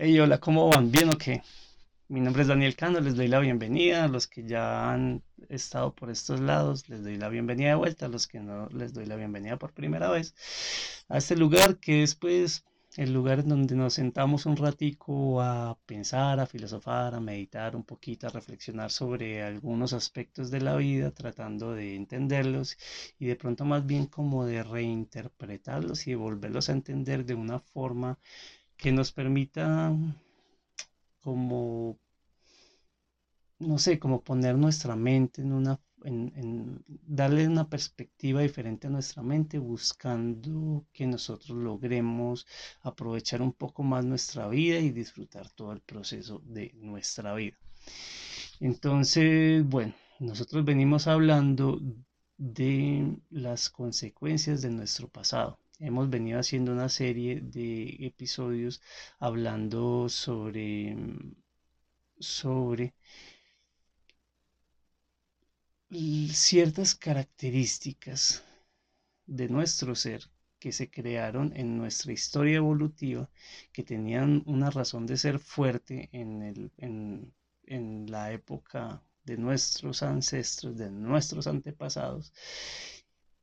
Hey, hola, ¿cómo van? ¿Bien o qué? Mi nombre es Daniel Cano, les doy la bienvenida. A los que ya han estado por estos lados, les doy la bienvenida de vuelta. A los que no, les doy la bienvenida por primera vez a este lugar que es pues el lugar en donde nos sentamos un ratico a pensar, a filosofar, a meditar un poquito, a reflexionar sobre algunos aspectos de la vida, tratando de entenderlos y de pronto más bien como de reinterpretarlos y de volverlos a entender de una forma que nos permita como, no sé, como poner nuestra mente en una, en, darle una perspectiva diferente a nuestra mente, buscando que nosotros logremos aprovechar un poco más nuestra vida y disfrutar todo el proceso de nuestra vida. Entonces, bueno, nosotros venimos hablando de las consecuencias de nuestro pasado hemos venido haciendo una serie de episodios hablando sobre, sobre ciertas características de nuestro ser que se crearon en nuestra historia evolutiva, que tenían una razón de ser fuerte en, el, en, en la época de nuestros ancestros, de nuestros antepasados,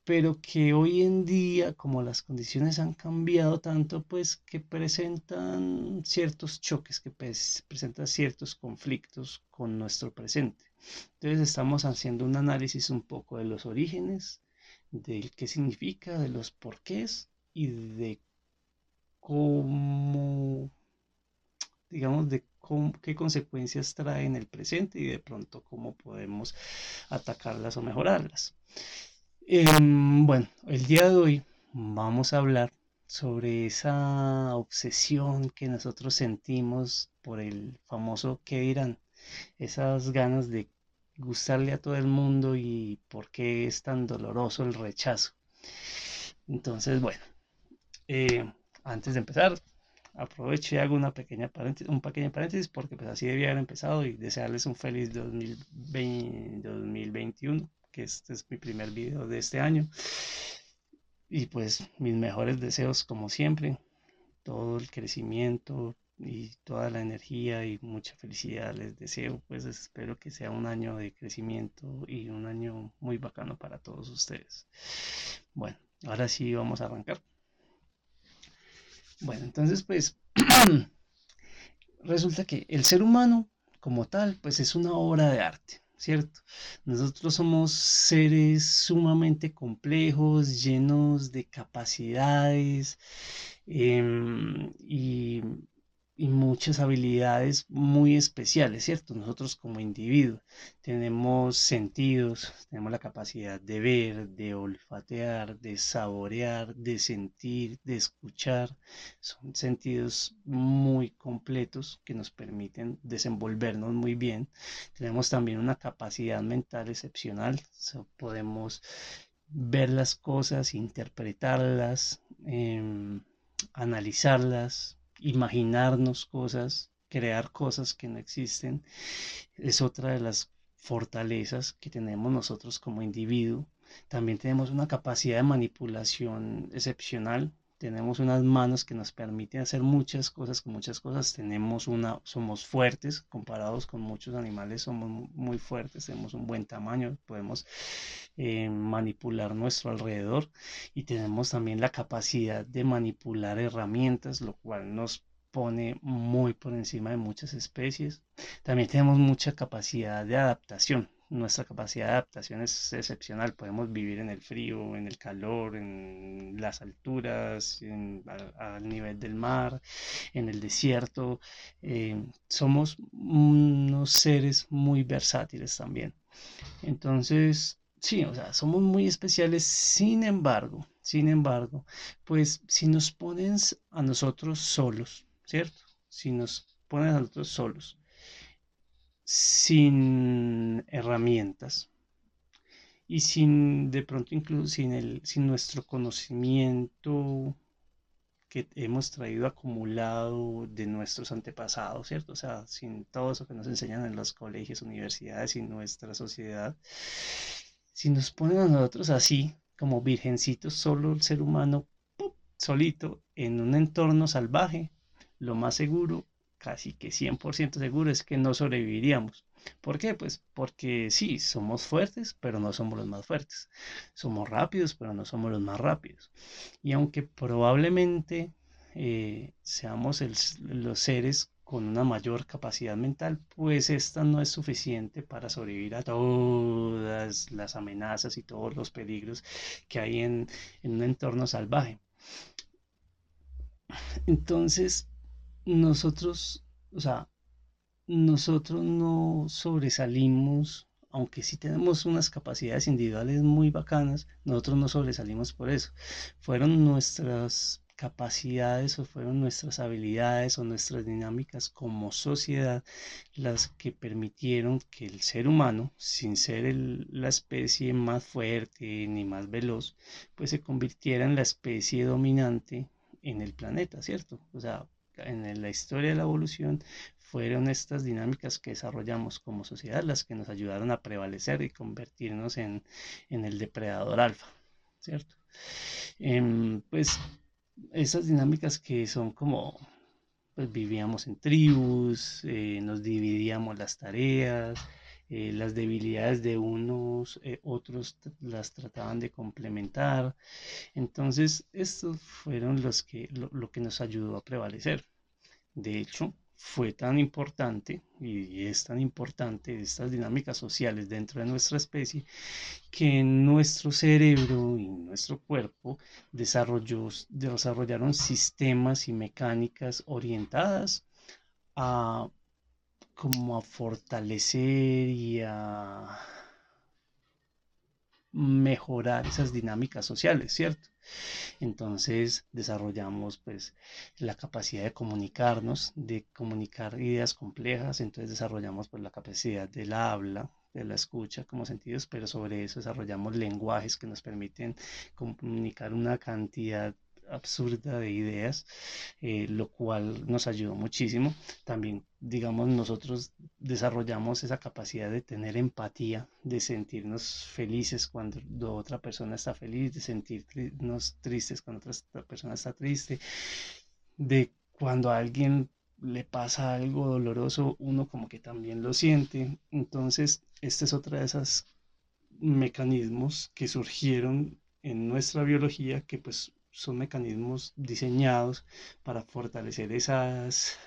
pero que hoy en día, como las condiciones han cambiado tanto, pues que presentan ciertos choques, que presentan ciertos conflictos con nuestro presente. Entonces estamos haciendo un análisis un poco de los orígenes, del qué significa, de los porqués y de cómo, digamos, de qué consecuencias trae en el presente y de pronto cómo podemos atacarlas o mejorarlas. Em, bueno, el día de hoy vamos a hablar sobre esa obsesión que nosotros sentimos por el famoso qué dirán, esas ganas de gustarle a todo el mundo y por qué es tan doloroso el rechazo. Entonces, bueno, eh, antes de empezar, aprovecho y hago una pequeña paréntesis, un pequeño paréntesis porque pues así debía haber empezado y desearles un feliz 2020, 2021 que este es mi primer video de este año. Y pues mis mejores deseos como siempre, todo el crecimiento y toda la energía y mucha felicidad les deseo, pues espero que sea un año de crecimiento y un año muy bacano para todos ustedes. Bueno, ahora sí vamos a arrancar. Bueno, entonces pues resulta que el ser humano como tal pues es una obra de arte. ¿Cierto? Nosotros somos seres sumamente complejos, llenos de capacidades em, y y muchas habilidades muy especiales, ¿cierto? Nosotros como individuos tenemos sentidos, tenemos la capacidad de ver, de olfatear, de saborear, de sentir, de escuchar. Son sentidos muy completos que nos permiten desenvolvernos muy bien. Tenemos también una capacidad mental excepcional, podemos ver las cosas, interpretarlas, em, analizarlas, imaginarnos cosas, crear cosas que no existen, es otra de las fortalezas que tenemos nosotros como individuo. También tenemos una capacidad de manipulación excepcional. Tenemos unas manos que nos permiten hacer muchas cosas, con muchas cosas tenemos una, somos fuertes comparados con muchos animales, somos muy fuertes, tenemos un buen tamaño, podemos eh, manipular nuestro alrededor y tenemos también la capacidad de manipular herramientas, lo cual nos pone muy por encima de muchas especies. También tenemos mucha capacidad de adaptación. Nuestra capacidad de adaptación es excepcional. Podemos vivir en el frío, en el calor, en las alturas, al, nivel del mar, en el desierto. Eh, somos unos seres muy versátiles también. Entonces, Sí, o sea, somos muy especiales, sin embargo, sin embargo, pues si nos ponen a nosotros solos, ¿cierto? Si nos ponen a nosotros solos, sin herramientas y sin, de pronto incluso sin, el, sin nuestro conocimiento que hemos traído acumulado de nuestros antepasados, ¿cierto? O sea, sin todo eso que nos enseñan en los colegios, universidades y nuestra sociedad, si nos ponen a nosotros así, como virgencitos, solo el ser humano, solito, en un entorno salvaje, lo más seguro casi que 100% seguro es que no sobreviviríamos. ¿Por qué? Pues porque sí, somos fuertes, pero no somos los más fuertes. Somos rápidos, pero no somos los más rápidos. Y aunque probablemente eh, seamos los seres con una mayor capacidad mental, pues esta no es suficiente para sobrevivir a todas las amenazas y todos los peligros que hay en, en un entorno salvaje. Entonces, nosotros, o sea, nosotros no sobresalimos, aunque sí tenemos unas capacidades individuales muy bacanas, nosotros no sobresalimos por eso. Fueron nuestras capacidades o fueron nuestras habilidades o nuestras dinámicas como sociedad las que permitieron que el ser humano, sin ser la especie más fuerte ni más veloz, pues se convirtiera en la especie dominante en el planeta, ¿cierto? O sea, en la historia de la evolución fueron estas dinámicas que desarrollamos como sociedad las que nos ayudaron a prevalecer y convertirnos en, el depredador alfa, ¿cierto? Em, pues esas dinámicas que son como, pues vivíamos en tribus, eh, nos dividíamos las tareas, eh, las debilidades de unos, eh, otros las trataban de complementar. Entonces, estos fueron los que, lo que nos ayudó a prevalecer. De hecho, fue tan importante y es tan importante estas dinámicas sociales dentro de nuestra especie que nuestro cerebro y nuestro cuerpo desarrolló, desarrollaron sistemas y mecánicas orientadas a como a fortalecer y a mejorar esas dinámicas sociales, ¿cierto? Entonces desarrollamos pues la capacidad de comunicarnos, de comunicar ideas complejas, entonces desarrollamos pues la capacidad del habla, de la escucha como sentidos, pero sobre eso desarrollamos lenguajes que nos permiten comunicar una cantidad absurda de ideas, eh, lo cual nos ayudó muchísimo. También, digamos, nosotros desarrollamos esa capacidad de tener empatía, de sentirnos felices cuando otra persona está feliz, de sentirnos tristes cuando otra persona está triste, de cuando a alguien le pasa algo doloroso, uno como que también lo siente. Entonces, este es otra de esos mecanismos que surgieron en nuestra biología que pues son mecanismos diseñados para fortalecer esas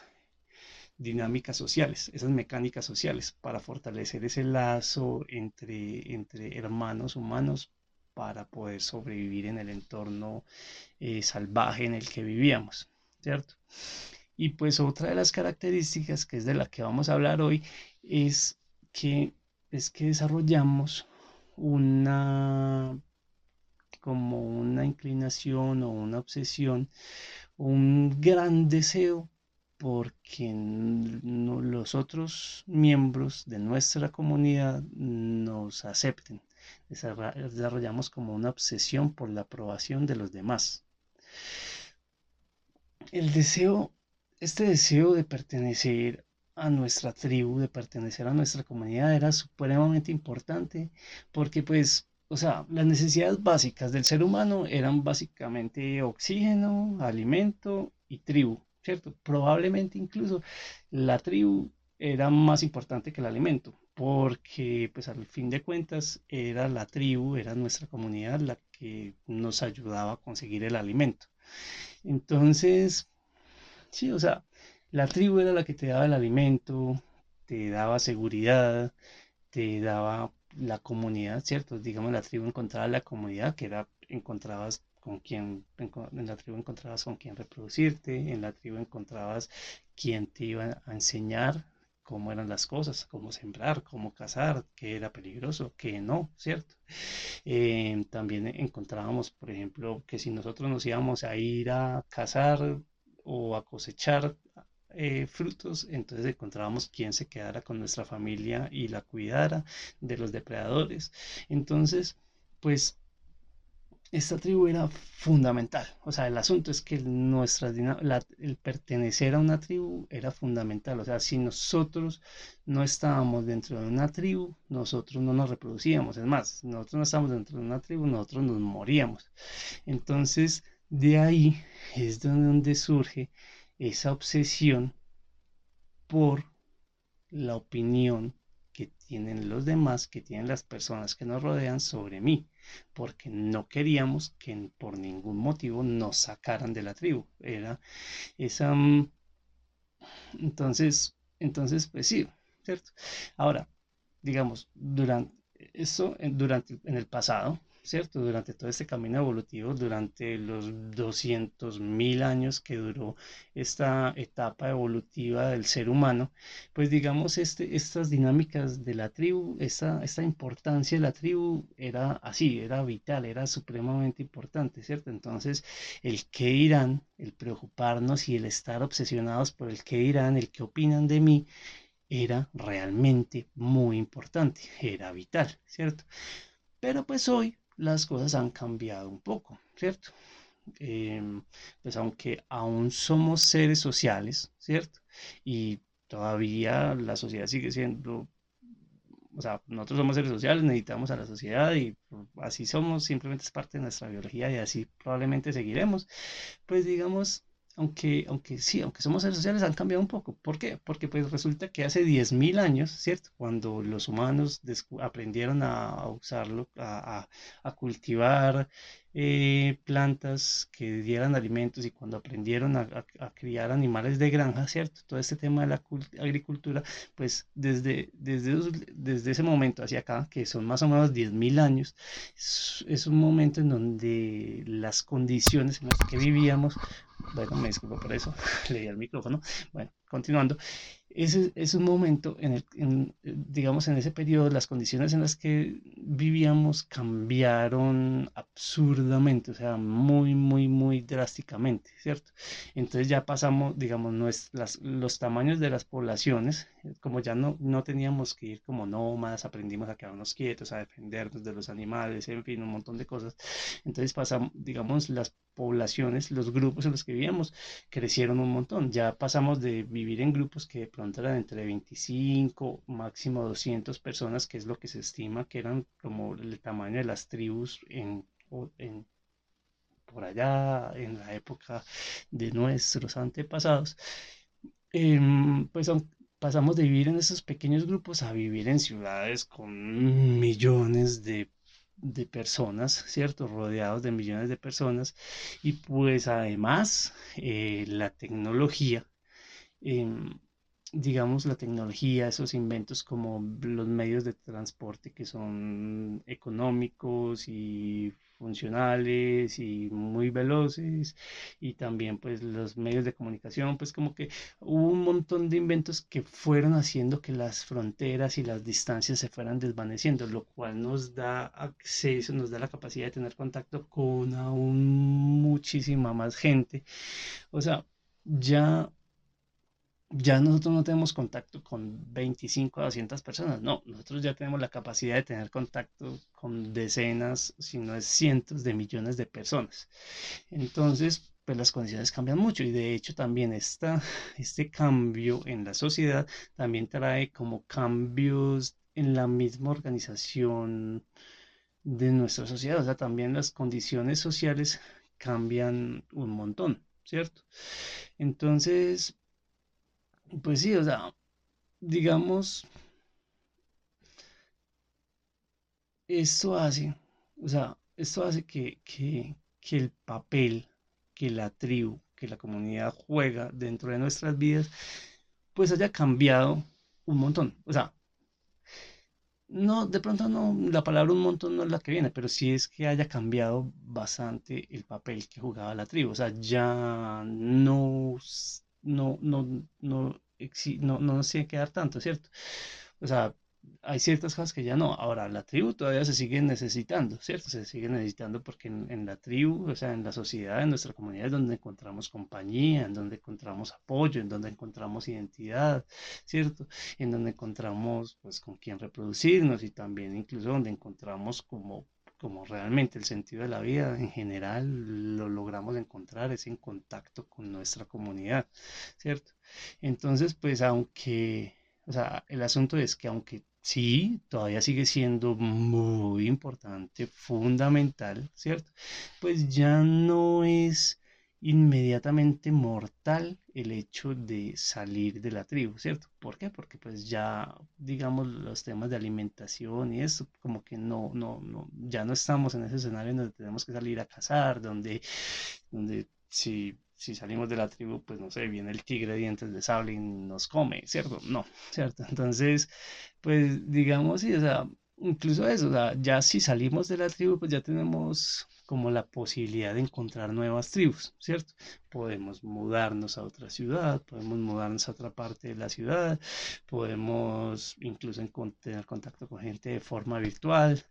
dinámicas sociales, esas mecánicas sociales, para fortalecer ese lazo entre, entre hermanos humanos para poder sobrevivir en el entorno eh, salvaje en el que vivíamos, ¿cierto? Y pues otra de las características que es de la que vamos a hablar hoy es que, es que desarrollamos una como una inclinación o una obsesión, un gran deseo porque los otros miembros de nuestra comunidad nos acepten. Desarrollamos como una obsesión por la aprobación de los demás. El deseo, este deseo de pertenecer a nuestra tribu, de pertenecer a nuestra comunidad era supremamente importante porque pues o sea, las necesidades básicas del ser humano eran básicamente oxígeno, alimento y tribu, ¿cierto? Probablemente incluso la tribu era más importante que el alimento, porque pues al fin de cuentas era la tribu, era nuestra comunidad la que nos ayudaba a conseguir el alimento. Entonces, sí, o sea, la tribu era la que te daba el alimento, te daba seguridad, te daba la comunidad, ¿cierto? Digamos, la tribu encontraba la comunidad, que era, encontrabas con quien, en la tribu encontrabas con quien reproducirte, en la tribu encontrabas quien te iba a enseñar cómo eran las cosas, cómo sembrar, cómo cazar, qué era peligroso, qué no, ¿cierto? Eh, también encontrábamos, por ejemplo, que si nosotros nos íbamos a ir a cazar o a cosechar eh, frutos, entonces encontrábamos quien se quedara con nuestra familia y la cuidara de los depredadores. Entonces, pues esta tribu era fundamental. O sea, el asunto es que nuestra, el pertenecer a una tribu era fundamental. O sea, si nosotros no estábamos dentro de una tribu, nosotros no nos reproducíamos. Es más, si nosotros no estábamos dentro de una tribu, nosotros nos moríamos. Entonces, de ahí es donde surge esa obsesión por la opinión que tienen los demás, que tienen las personas que nos rodean sobre mí, porque no queríamos que por ningún motivo nos sacaran de la tribu. Era esa... Mm, entonces, entonces, pues sí, ¿cierto? Ahora, digamos, durante eso, durante, en el pasado, ¿cierto? Durante todo este camino evolutivo, durante los 200.000 años que duró esta etapa evolutiva del ser humano, pues digamos, este, estas dinámicas de la tribu, esta, esta importancia de la tribu era así, era vital, era supremamente importante, ¿cierto? Entonces, el qué irán, el preocuparnos y el estar obsesionados por el qué irán, el qué opinan de mí, era realmente muy importante, era vital, ¿cierto? Pero pues hoy las cosas han cambiado un poco, ¿cierto? Em, pues aunque aún somos seres sociales, ¿cierto? Y todavía la sociedad sigue siendo, o sea, nosotros somos seres sociales, necesitamos a la sociedad y así somos, simplemente es parte de nuestra biología y así probablemente seguiremos, pues digamos, aunque, aunque sí, aunque somos seres sociales, han cambiado un poco. ¿Por qué? Porque pues resulta que hace 10.000 años, ¿cierto? Cuando los humanos aprendieron a usarlo, a, cultivar eh, plantas que dieran alimentos y cuando aprendieron a, criar animales de granja, ¿cierto? Todo este tema de la agricultura, pues desde, desde, desde ese momento hacia acá, que son más o menos 10.000 años, es un momento en donde las condiciones en las que vivíamos bueno, me disculpo por eso, leí el micrófono. Bueno, continuando, ese es un momento en el, digamos, en ese periodo, las condiciones en las que vivíamos cambiaron absurdamente, o sea, muy, muy, muy drásticamente, ¿cierto? Entonces ya pasamos, digamos, los tamaños de las poblaciones, como ya no, no teníamos que ir como nómadas, aprendimos a quedarnos quietos, a defendernos de los animales, en fin, un montón de cosas. Entonces pasamos, digamos, las poblaciones, los grupos en los que vivíamos crecieron un montón. Ya pasamos de vivir en grupos que de eran entre 25, máximo 200 personas, que es lo que se estima que eran como el tamaño de las tribus en, en por allá en la época de nuestros antepasados. Em, pues pasamos de vivir en esos pequeños grupos a vivir en ciudades con millones de de personas, ¿cierto? Rodeados de millones de personas. Y pues además eh, la tecnología, em, digamos la tecnología, esos inventos como los medios de transporte que son económicos y funcionales y muy veloces y también pues los medios de comunicación pues como que hubo un montón de inventos que fueron haciendo que las fronteras y las distancias se fueran desvaneciendo lo cual nos da acceso nos da la capacidad de tener contacto con aún muchísima más gente. O sea ya ya nosotros no tenemos contacto con 25 a 200 personas, no, nosotros ya tenemos la capacidad de tener contacto con decenas, si no es cientos de millones de personas. Entonces, pues las condiciones cambian mucho y de hecho también esta, este cambio en la sociedad también trae como cambios en la misma organización de nuestra sociedad, o sea, también las condiciones sociales cambian un montón, ¿cierto? Entonces, pues sí, o sea, digamos, esto hace, o sea, esto hace que, que, que el papel que la tribu, que la comunidad juega dentro de nuestras vidas, pues haya cambiado un montón. O sea, no, de pronto no, la palabra un montón no es la que viene, pero sí es que haya cambiado bastante el papel que jugaba la tribu. O sea, ya no no, no, no, no, no nos tiene que dar tanto, ¿cierto? O sea, hay ciertas cosas que ya no. Ahora, la tribu todavía se sigue necesitando, ¿cierto? Se sigue necesitando porque en, la tribu, o sea, en la sociedad, en nuestra comunidad es donde encontramos compañía, en donde encontramos apoyo, en donde encontramos identidad, ¿cierto? En donde encontramos, pues, con quién reproducirnos y también incluso donde encontramos como como realmente el sentido de la vida en general lo logramos encontrar es en contacto con nuestra comunidad, ¿cierto? Entonces, pues aunque, o sea, el asunto es que aunque sí, todavía sigue siendo muy importante, fundamental, ¿cierto? Pues ya no es inmediatamente mortal el hecho de salir de la tribu, ¿cierto? ¿Por qué? Porque pues ya, digamos, los temas de alimentación y eso, como que no, no, no, ya no estamos en ese escenario donde tenemos que salir a cazar, donde, donde si, si salimos de la tribu, pues no sé, viene el tigre de dientes de sable y nos come, ¿cierto? No, ¿cierto? Entonces, pues digamos, sí, o sea, incluso eso, o sea, ya si salimos de la tribu, pues ya tenemos como la posibilidad de encontrar nuevas tribus, ¿cierto? Podemos mudarnos a otra ciudad, podemos mudarnos a otra parte de la ciudad, podemos incluso tener contacto con gente de forma virtual.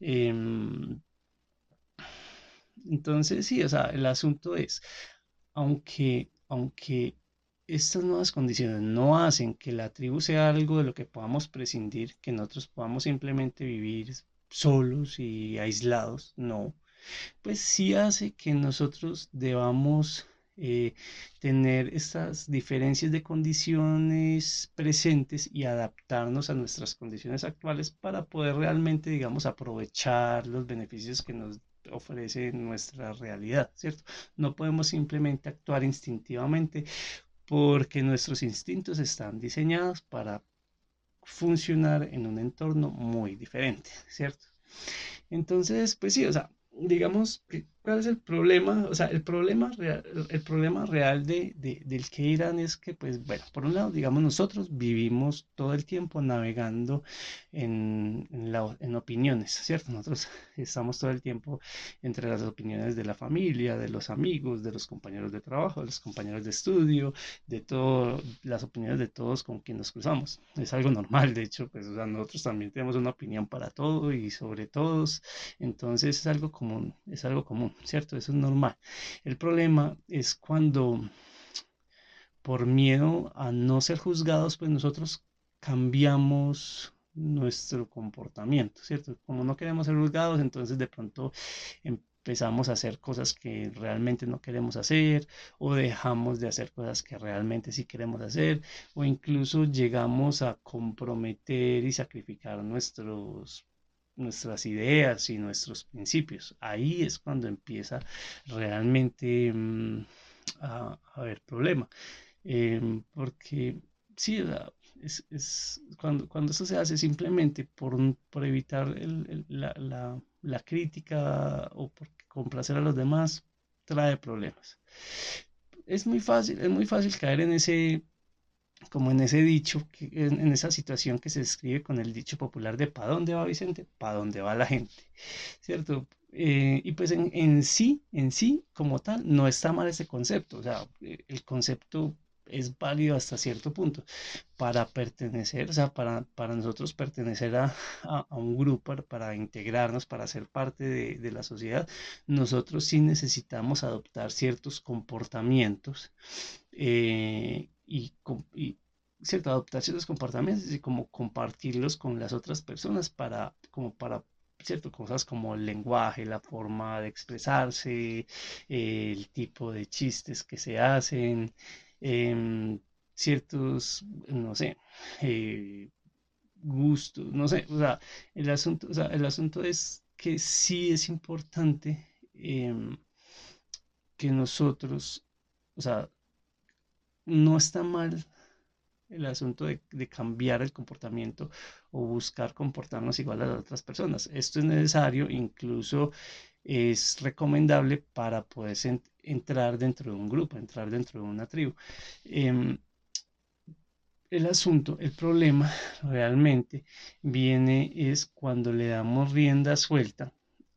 Em, entonces, sí, o sea, el asunto es, aunque, aunque estas nuevas condiciones no hacen que la tribu sea algo de lo que podamos prescindir, que nosotros podamos simplemente vivir solos y aislados, no pues sí hace que nosotros debamos eh, tener estas diferencias de condiciones presentes y adaptarnos a nuestras condiciones actuales para poder realmente, digamos, aprovechar los beneficios que nos ofrece nuestra realidad, ¿cierto? No podemos simplemente actuar instintivamente porque nuestros instintos están diseñados para funcionar en un entorno muy diferente, ¿cierto? Entonces, pues sí, o sea, digamos, ¿cuál es el problema? O sea, el problema real, el problema real de, del que irán es que, pues, bueno, por un lado, digamos, nosotros vivimos todo el tiempo navegando en, en, opiniones, ¿cierto? Nosotros estamos todo el tiempo entre las opiniones de la familia, de los amigos, de los compañeros de trabajo, de los compañeros de estudio, de todo, las opiniones de todos con quien nos cruzamos. Es algo normal, de hecho, pues, o sea, nosotros también tenemos una opinión para todo y sobre todos, entonces es algo común, es algo común, ¿cierto? Eso es normal. El problema es cuando por miedo a no ser juzgados, pues nosotros cambiamos nuestro comportamiento, ¿cierto? Como no queremos ser juzgados, entonces de pronto empezamos a hacer cosas que realmente no queremos hacer o dejamos de hacer cosas que realmente sí queremos hacer o incluso llegamos a comprometer y sacrificar nuestros nuestras ideas y nuestros principios. Ahí es cuando empieza realmente mm, a, haber problema. Em, porque sí, es, cuando, cuando eso se hace simplemente por, por evitar la, la, la, crítica o por complacer a los demás, trae problemas. Es muy fácil, es muy fácil caer en ese como en ese dicho, en, esa situación que se describe con el dicho popular de ¿para dónde va Vicente? ¿Para dónde va la gente? ¿Cierto? Eh, y pues en, en, sí, en sí, como tal, no está mal ese concepto. O sea, eh, el concepto es válido hasta cierto punto. Para pertenecer, o sea, para, para nosotros pertenecer a, a, un grupo, para, integrarnos, para ser parte de, de, la sociedad, nosotros sí necesitamos adoptar ciertos comportamientos eh, y, y ¿cierto? adoptar ciertos comportamientos y como compartirlos con las otras personas para, como para ¿cierto? Cosas como el lenguaje, la forma de expresarse, el tipo de chistes que se hacen, em, ciertos, no sé, eh, gustos, no sé, o sea, el asunto, o sea, el asunto es que sí es importante em, que nosotros, o sea, no está mal el asunto de, cambiar el comportamiento o buscar comportarnos igual a las otras personas. Esto es necesario, incluso es recomendable para poder entrar dentro de un grupo, entrar dentro de una tribu. Em, el asunto, el problema realmente viene es cuando le damos rienda suelta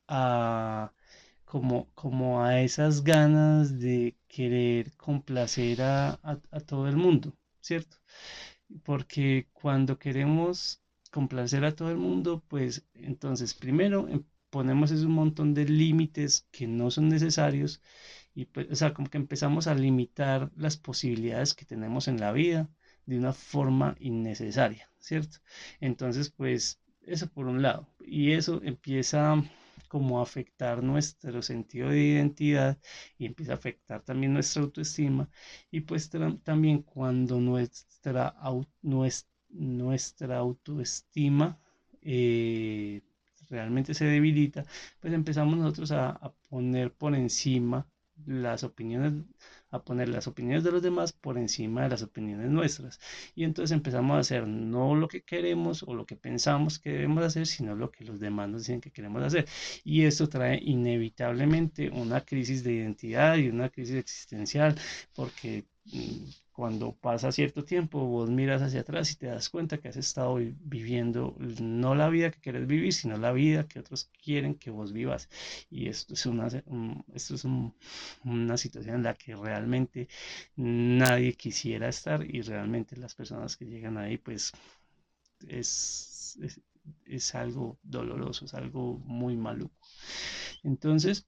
a como, como a esas ganas de querer complacer a, todo el mundo, ¿cierto? Porque cuando queremos complacer a todo el mundo, pues entonces primero em, ponemos un montón de límites que no son necesarios y pues, o sea, como que empezamos a limitar las posibilidades que tenemos en la vida de una forma innecesaria, ¿cierto? Entonces, pues eso por un lado. Y eso empieza como afectar nuestro sentido de identidad y empieza a afectar también nuestra autoestima. Y pues también cuando nuestra, nuestra autoestima eh, realmente se debilita, pues empezamos nosotros a, poner por encima las opiniones, a poner las opiniones de los demás por encima de las opiniones nuestras. Y entonces empezamos a hacer no lo que queremos o lo que pensamos que debemos hacer, sino lo que los demás nos dicen que queremos hacer. Y esto trae inevitablemente una crisis de identidad y una crisis existencial, porque cuando pasa cierto tiempo, vos miras hacia atrás y te das cuenta que has estado viviendo no la vida que quieres vivir, sino la vida que otros quieren que vos vivas. Y esto es una, esto es una situación en la que realmente nadie quisiera estar y realmente las personas que llegan ahí, pues es, es, es algo doloroso, es algo muy maluco. Entonces,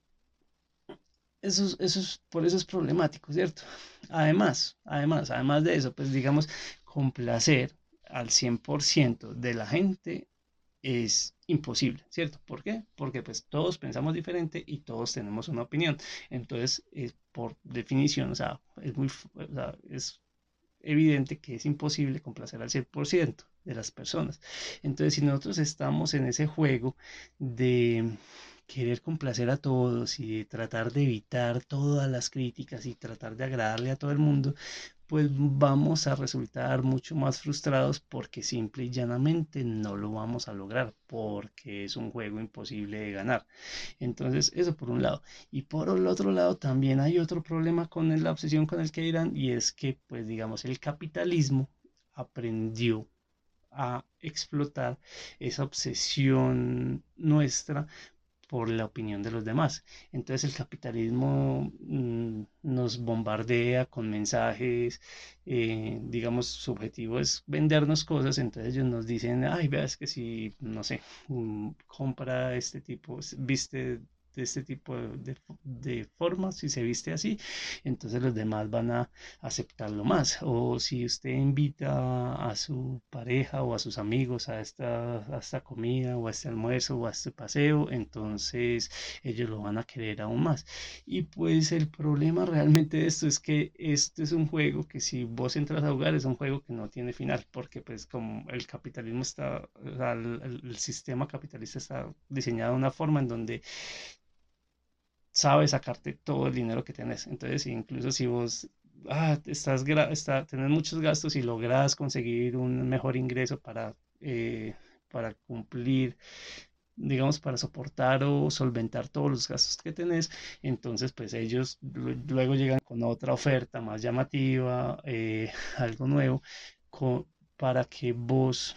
eso, eso por eso es problemático, ¿cierto? Además, además, además de eso, pues digamos, complacer al 100% de la gente es imposible, ¿cierto? ¿Por qué? Porque pues todos pensamos diferente y todos tenemos una opinión. Entonces, por definición, o sea, es muy, es evidente que es imposible complacer al 100% de las personas. Entonces, si nosotros estamos en ese juego de querer complacer a todos y tratar de evitar todas las críticas y tratar de agradarle a todo el mundo, pues vamos a resultar mucho más frustrados porque simple y llanamente no lo vamos a lograr porque es un juego imposible de ganar. Entonces, eso por un lado. Y por el otro lado, también hay otro problema con la obsesión con el que dirán y es que, pues digamos, el capitalismo aprendió a explotar esa obsesión nuestra por la opinión de los demás. Entonces el capitalismo mm, nos bombardea con mensajes, eh, digamos, su objetivo es vendernos cosas, entonces ellos nos dicen, ay, veas que si, no sé, mm, compra este tipo, viste de este tipo de, de, formas, si se viste así, entonces los demás van a aceptarlo más. O si usted invita a su pareja o a sus amigos a esta, a esta comida o a este almuerzo o a este paseo, entonces ellos lo van a querer aún más. Y pues el problema realmente de esto es que este es un juego que si vos entras a jugar es un juego que no tiene final, porque pues como el capitalismo está, el sistema capitalista está diseñado de una forma en donde sabe sacarte todo el dinero que tienes. Entonces, incluso si vos ah, estás está, tenés muchos gastos y logras conseguir un mejor ingreso para, eh, para cumplir digamos, para soportar o solventar todos los gastos que tenés, entonces pues ellos luego llegan con otra oferta más llamativa, eh, algo nuevo, para que vos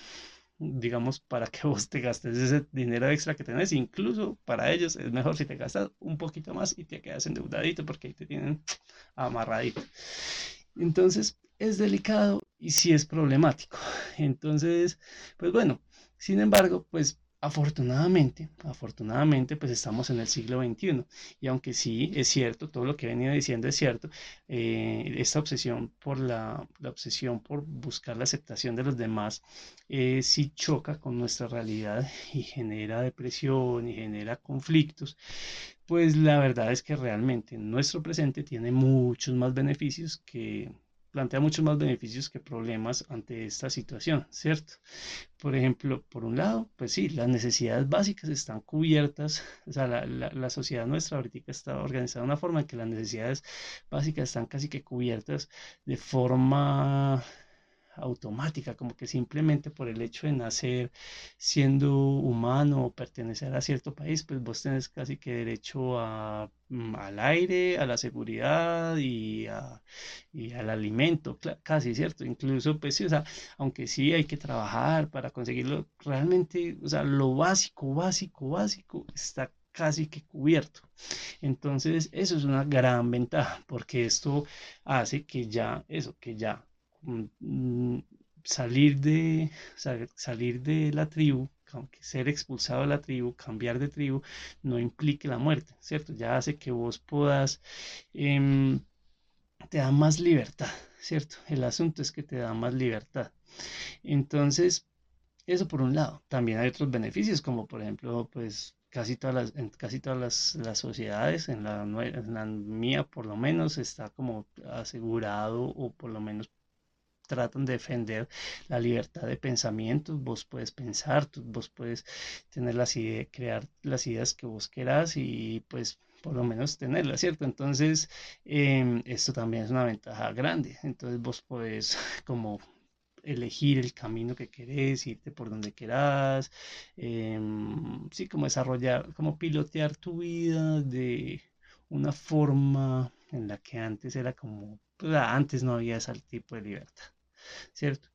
digamos, para que vos te gastes ese dinero extra que tenés. Incluso para ellos es mejor si te gastas un poquito más y te quedas endeudadito porque ahí te tienen amarradito. Entonces es delicado y sí es problemático. Entonces, pues bueno, sin embargo, pues Afortunadamente, afortunadamente, pues estamos en el siglo XXI y aunque sí es cierto, todo lo que he venido diciendo es cierto, eh, esta obsesión por la, obsesión por buscar la aceptación de los demás eh, sí choca con nuestra realidad y genera depresión y genera conflictos, pues la verdad es que realmente nuestro presente tiene muchos más beneficios que plantea muchos más beneficios que problemas ante esta situación, ¿cierto? Por ejemplo, por un lado, pues sí, las necesidades básicas están cubiertas, o sea, la, la, sociedad nuestra ahorita está organizada de una forma en que las necesidades básicas están casi que cubiertas de forma automática, como que simplemente por el hecho de nacer siendo humano o pertenecer a cierto país, pues vos tenés casi que derecho a, mm, al aire, a la seguridad y, y al alimento, casi, ¿cierto? Incluso, pues sí, o sea, aunque sí hay que trabajar para conseguirlo, realmente, o sea, lo básico, básico, básico está casi que cubierto. Entonces, eso es una gran ventaja, porque esto hace que ya, eso, que ya salir de, salir de la tribu, ser expulsado de la tribu, cambiar de tribu, no implique la muerte, ¿cierto? Ya hace que vos puedas, em, te da más libertad, ¿cierto? El asunto es que te da más libertad. Entonces, eso por un lado. También hay otros beneficios, como por ejemplo, pues casi todas las, casi todas las, sociedades, en la, en la mía por lo menos, está como asegurado o por lo menos tratan de defender la libertad de pensamiento, vos puedes pensar, vos puedes tener las ideas, crear las ideas que vos querás y pues por lo menos tenerla, ¿cierto? Entonces, em, esto también es una ventaja grande. Entonces, vos podés como elegir el camino que querés, irte por donde querás, em, sí, como desarrollar, como pilotear tu vida de una forma en la que antes era como, pues antes no había ese tipo de libertad, ¿cierto?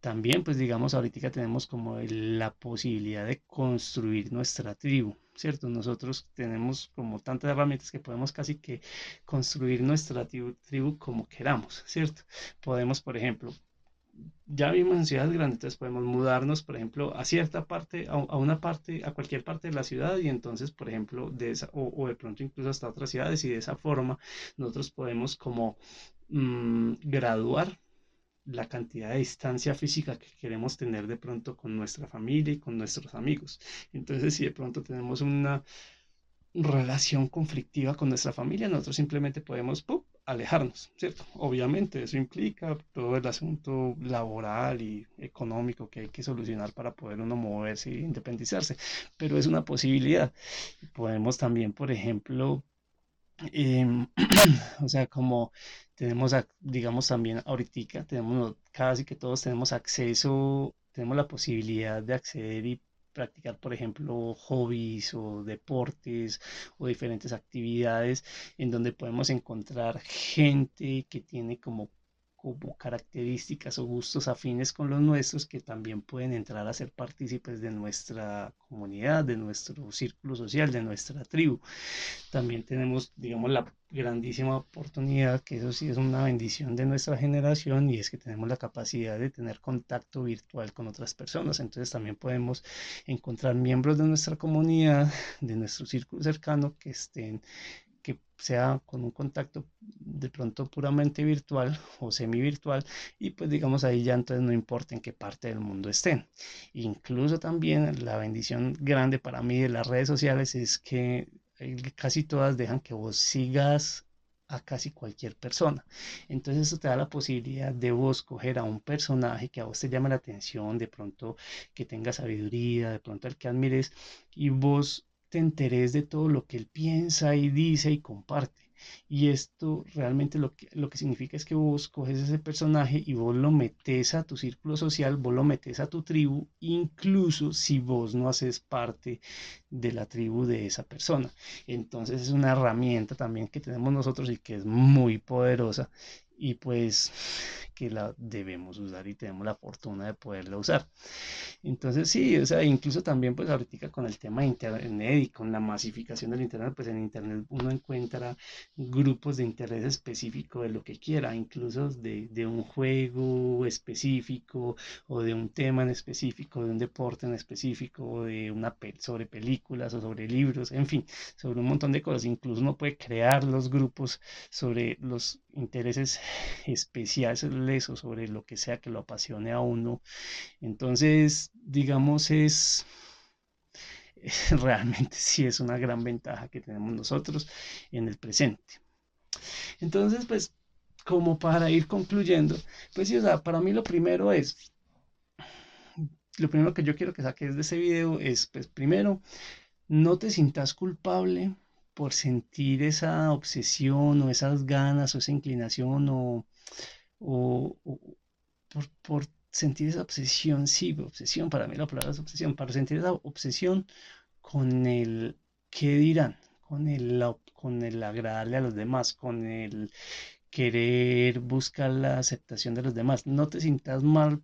También, pues digamos, ahorita tenemos como la posibilidad de construir nuestra tribu, ¿cierto? Nosotros tenemos como tantas herramientas que podemos casi que construir nuestra tribu, como queramos, ¿cierto? Podemos, por ejemplo, ya vivimos en ciudades grandes, entonces podemos mudarnos, por ejemplo, a cierta parte, a, una parte, a cualquier parte de la ciudad y entonces, por ejemplo, de esa, o, de pronto incluso hasta otras ciudades y de esa forma nosotros podemos como mm, graduar la cantidad de distancia física que queremos tener de pronto con nuestra familia y con nuestros amigos. Entonces, si de pronto tenemos una relación conflictiva con nuestra familia, nosotros simplemente podemos alejarnos, ¿cierto? Obviamente eso implica todo el asunto laboral y económico que hay que solucionar para poder uno moverse e independizarse, pero es una posibilidad. Podemos también, por ejemplo, o sea, como tenemos, digamos, también ahorita, tenemos, casi que todos tenemos acceso, tenemos la posibilidad de acceder y practicar, por ejemplo, hobbies o deportes o diferentes actividades en donde podemos encontrar gente que tiene como como características o gustos afines con los nuestros que también pueden entrar a ser partícipes de nuestra comunidad, de nuestro círculo social, de nuestra tribu. También tenemos, digamos, la grandísima oportunidad, que eso sí es una bendición de nuestra generación, y es que tenemos la capacidad de tener contacto virtual con otras personas. Entonces también podemos encontrar miembros de nuestra comunidad, de nuestro círculo cercano, que estén que sea con un contacto de pronto puramente virtual o semi virtual y pues digamos ahí ya entonces no importa en qué parte del mundo estén. Incluso también la bendición grande para mí de las redes sociales es que eh, casi todas dejan que vos sigas a casi cualquier persona. Entonces eso te da la posibilidad de vos coger a un personaje que a vos te llame la atención, de pronto que tenga sabiduría, de pronto el que admires y vos te enteres de todo lo que él piensa y dice y comparte. Y esto realmente lo que, lo que significa es que vos coges ese personaje y vos lo metes a tu círculo social, vos lo metes a tu tribu, incluso si vos no haces parte de la tribu de esa persona. Entonces es una herramienta también que tenemos nosotros y que es muy poderosa y pues que la debemos usar y tenemos la fortuna de poderla usar. Entonces sí, o sea, incluso también pues ahorita con el tema de Internet y con la masificación del Internet, pues en Internet uno encuentra grupos de interés específico de lo que quiera, incluso de, de un juego específico o de un tema en específico, de un deporte en específico, de una sobre películas o sobre libros, en fin, sobre un montón de cosas. Incluso uno puede crear los grupos sobre los intereses especiales o sobre lo que sea que lo apasione a uno. Entonces, digamos, es realmente sí es una gran ventaja que tenemos nosotros en el presente. Entonces, pues, como para ir concluyendo, pues sí, o sea, para mí lo primero es, lo primero que yo quiero que saques de ese video es, pues, primero, no te sientas culpable por sentir esa obsesión o esas ganas o esa inclinación o, o, por, sentir esa obsesión, sí, obsesión, para mí la palabra es obsesión, para sentir esa obsesión con el qué dirán, con el, con el agradarle a los demás, con el querer buscar la aceptación de los demás. No te sientas mal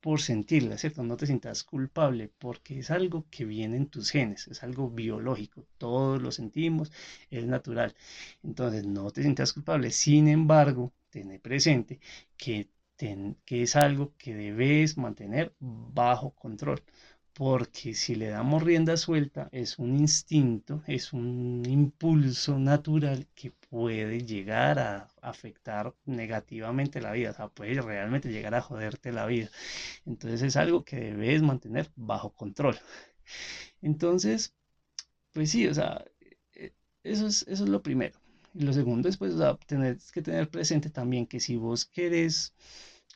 por sentirla, ¿cierto? No te sientas culpable porque es algo que viene en tus genes, es algo biológico, todos lo sentimos, es natural. Entonces, no te sientas culpable. Sin embargo, tener presente que, que es algo que debes mantener bajo control. Porque si le damos rienda suelta, es un instinto, es un impulso natural que puede llegar a afectar negativamente la vida, o sea, puede realmente llegar a joderte la vida. Entonces es algo que debes mantener bajo control. Entonces, pues sí, o sea, e, eso es, eso es lo primero. Y lo segundo es pues tener que tener presente también que si vos querés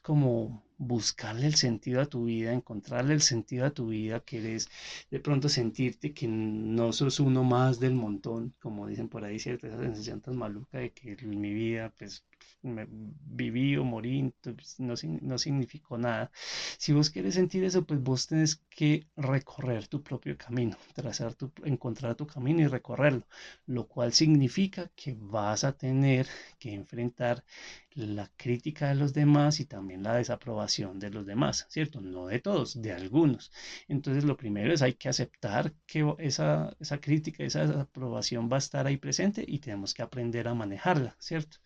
como buscarle el sentido a tu vida, encontrarle el sentido a tu vida, que eres de pronto sentirte que no sos uno más del montón, como dicen por ahí, ciertas Esa sensación tan maluca de que mi vida, pues me, viví o morí, pues, no, no significó nada. Si vos quieres sentir eso, pues vos tenés que recorrer tu propio camino, trazar tu, encontrar tu camino y recorrerlo, lo cual significa que vas a tener que enfrentar la crítica de los demás y también la desaprobación de los demás, ¿cierto? No de todos, de algunos. Entonces lo primero es hay que aceptar que esa, esa crítica, esa desaprobación va a estar ahí presente y tenemos que aprender a manejarla, ¿cierto?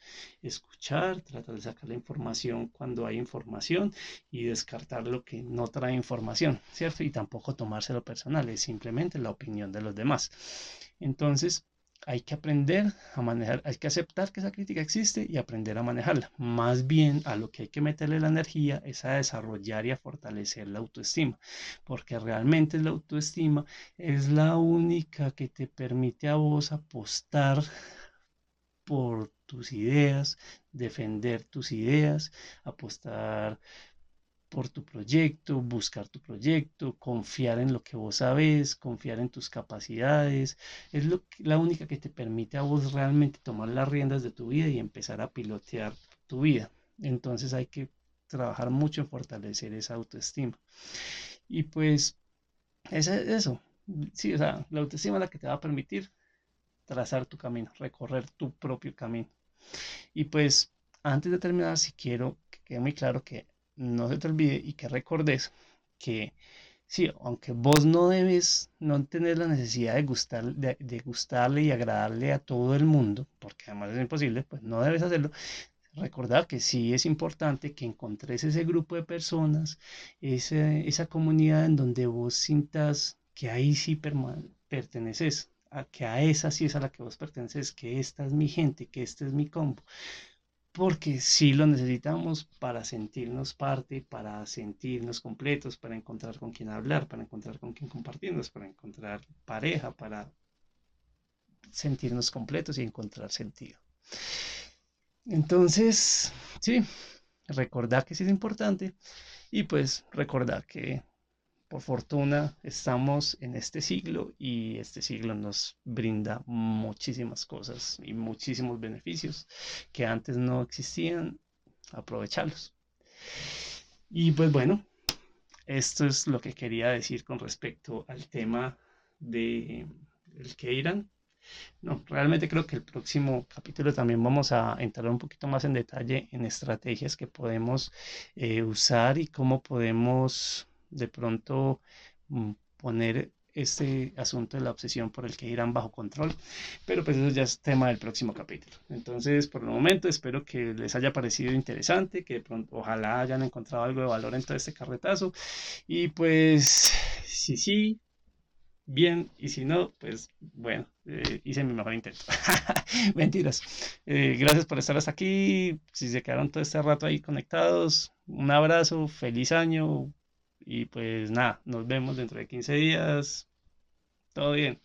Escuchar, tratar de sacar la información cuando hay información y descartar lo que no trae información, ¿cierto? Y tampoco tomárselo personal, es simplemente la opinión de los demás. Entonces, hay que aprender a manejar, hay que aceptar que esa crítica existe y aprender a manejarla. Más bien a lo que hay que meterle la energía es a desarrollar y a fortalecer la autoestima, porque realmente la autoestima es la única que te permite a vos apostar por tus ideas, defender tus ideas, apostar por tu proyecto, buscar tu proyecto, confiar en lo que vos sabes, confiar en tus capacidades. Es lo, la única que te permite a vos realmente tomar las riendas de tu vida y empezar a pilotear tu vida. Entonces hay que trabajar mucho en fortalecer esa autoestima. Y pues es eso. Sí, o sea, la autoestima es la que te va a permitir trazar tu camino, recorrer tu propio camino. Y pues antes de terminar, si quiero que quede muy claro que no se te olvide y que recordes que sí, aunque vos no debes, no tener la necesidad de, de, gustarle y agradarle a todo el mundo, porque además es imposible, pues no debes hacerlo. Recordar que sí es importante que encontres ese grupo de personas, esa comunidad en donde vos sintas que ahí sí perteneces, a que a esa sí es a la que vos perteneces, que esta es mi gente, que este es mi combo porque sí lo necesitamos para sentirnos parte, para sentirnos completos, para encontrar con quién hablar, para encontrar con quién compartirnos, para encontrar pareja, para sentirnos completos y encontrar sentido. Entonces, sí, recordar que sí es importante y pues recordar que por fortuna estamos en este siglo y este siglo nos brinda muchísimas cosas y muchísimos beneficios que antes no existían, aprovecharlos. Y pues bueno, esto es lo que quería decir con respecto al tema de el que irán. No, realmente creo que el próximo capítulo también vamos a entrar un poquito más en detalle en estrategias que podemos eh, usar y cómo podemos de pronto mm, poner este asunto de la obsesión por el que irán bajo control, pero pues eso ya es tema del próximo capítulo. Entonces, por el momento, espero que les haya parecido interesante, que de pronto, ojalá hayan encontrado algo de valor en todo este carretazo, y pues, si sí, bien, y si no, pues bueno, eh, hice mi mejor intento. Mentiras. Eh, gracias por estar hasta aquí, si se quedaron todo este rato ahí conectados, un abrazo, feliz año, y pues nada, nos vemos dentro de 15 días. Todo bien.